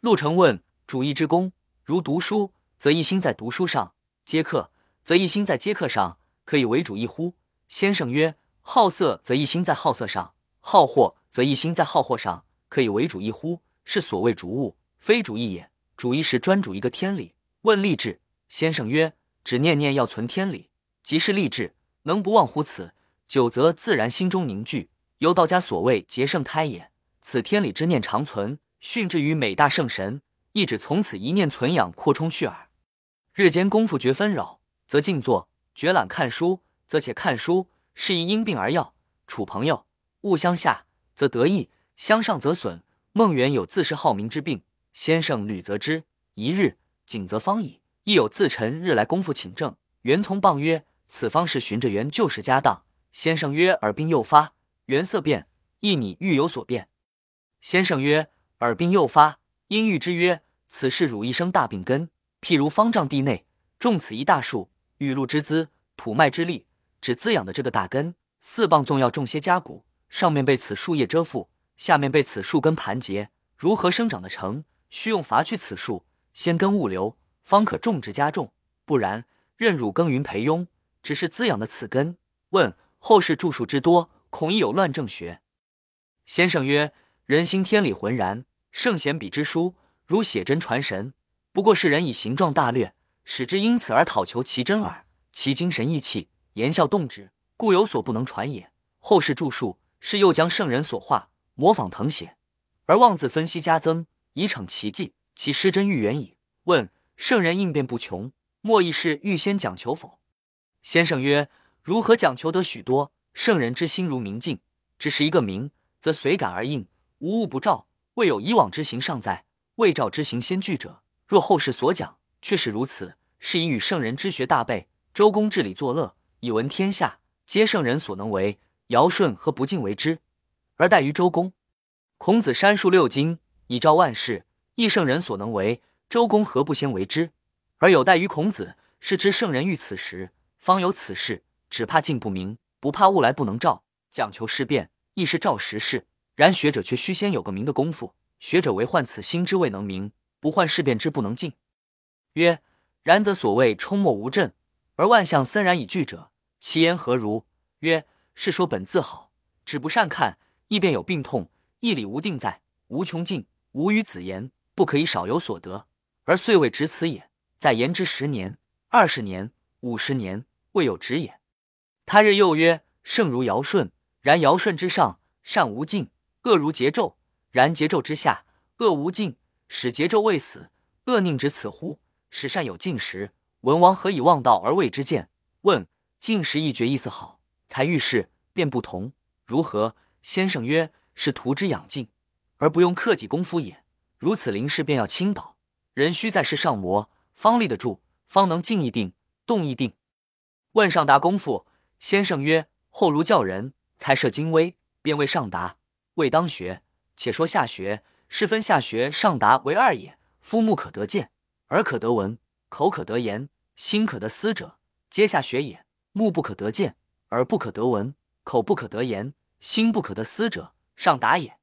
陆成问：主义之功，如读书，则一心在读书上；接客，则一心在接客上，可以为主义乎？先生曰：好色，则一心在好色上；好货，则一心在好货上，可以为主义乎？是所谓主物，非主义也。主义是专主一个天理。问立志，先生曰：只念念要存天理，即是立志。能不忘乎此？久则自然心中凝聚。由道家所谓结圣胎也。此天理之念长存，训之于美大圣神，亦指从此一念存养，扩充去耳。日间功夫绝纷扰，则静坐；绝懒看书，则且看书。是宜因病而药。处朋友，勿相下，则得益；相上则损。孟元有自是好名之病，先生屡责之。一日，景则方矣。亦有自陈日来功夫请正。元从谤曰：“此方是循着原旧时家当。”先生曰：“耳病又发，元色变，亦你欲有所变。”先生曰：“耳病又发，因欲之曰：此事汝一生大病根。譬如方丈地内种此一大树，雨露之滋，土脉之力，只滋养的这个大根。四棒纵要种些家谷，上面被此树叶遮覆，下面被此树根盘结，如何生长的成？需用伐去此树，先根物流，方可种植加重。不然，任汝耕耘培庸，只是滋养的此根。问后世著述之多，恐亦有乱正学。先生曰。人心天理浑然，圣贤比之书，如写真传神，不过是人以形状大略，使之因此而讨求其真耳。其精神意气，言笑动止，故有所不能传也。后世著述，是又将圣人所画模仿誊写，而妄自分析加增，以逞奇迹，其失真愈远矣。问圣人应变不穷，莫亦是预先讲求否？先生曰：如何讲求得许多？圣人之心如明镜，只是一个明，则随感而应。无物不照，未有以往之行尚在，未照之行先具者。若后世所讲确是如此，是以与圣人之学大备。周公治理作乐，以闻天下，皆圣人所能为。尧舜何不尽为之，而待于周公？孔子删述六经，以昭万世，亦圣人所能为。周公何不先为之，而有待于孔子？是知圣人欲此时，方有此事。只怕镜不明，不怕物来不能照，讲求事变，亦是照实事。然学者却须先有个明的功夫。学者为患此心之未能明，不患事变之不能静。曰：然则所谓冲没无阵，而万象森然以具者，其言何如？曰：是说本自好，只不善看，亦便有病痛。义理无定在，无穷尽，无与子言，不可以少有所得，而遂未止此也。在言之十年、二十年、五十年，未有止也。他日又曰：圣如尧舜，然尧舜之上，善无尽。恶如桀纣，然桀纣之下，恶无尽，使桀纣未死，恶宁止此乎？使善有尽时，文王何以忘道而为之见？问尽时一决意思好，才遇事便不同，如何？先生曰：是徒之养尽，而不用克己功夫也。如此临事便要倾倒，人须在事上磨，方立得住，方能静亦定，动亦定。问上达功夫，先生曰：后如教人才设精微，便为上达。未当学，且说下学，是分下学、上达为二也。夫目可得见，耳可得闻，口可得言，心可得思者，皆下学也。目不可得见，耳不可得闻，口不可得言，心不可得思者，上达也。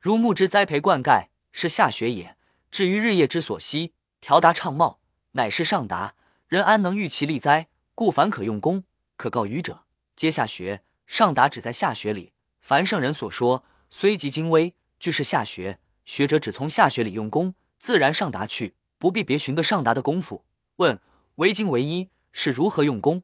如木之栽培灌溉，是下学也。至于日夜之所息，调达畅茂，乃是上达。人安能御其利哉？故凡可用功、可告愚者，皆下学。上达只在下学里。凡圣人所说。虽极精微，俱是下学。学者只从下学里用功，自然上达去，不必别寻个上达的功夫。问唯精唯一，是如何用功？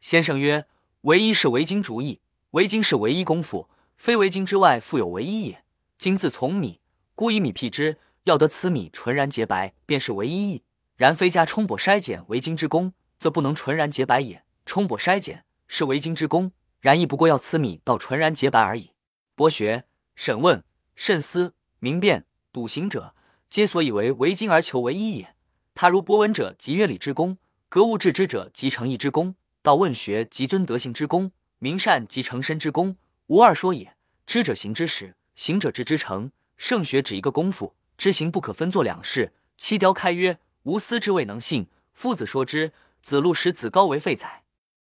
先生曰：唯一是唯精主义，唯精是唯一功夫，非唯精之外复有唯一也。精自从米，故以米辟之，要得此米纯然洁白，便是唯一义。然非加冲补筛减为精之功，则不能纯然洁白也。冲补筛减是唯精之功，然亦不过要此米到纯然洁白而已。博学、审问、慎思、明辨、笃行者，皆所以为为经而求为一也。他如博闻者，即乐理之功；格物致知者，即诚意之功；道问学，即尊德行之功；明善，即成身之功。无二说也。知者行之始，行者知之成。圣学只一个功夫，知行不可分作两事。七雕开曰：无思之未能信。夫子说之，子路使子高为废宰。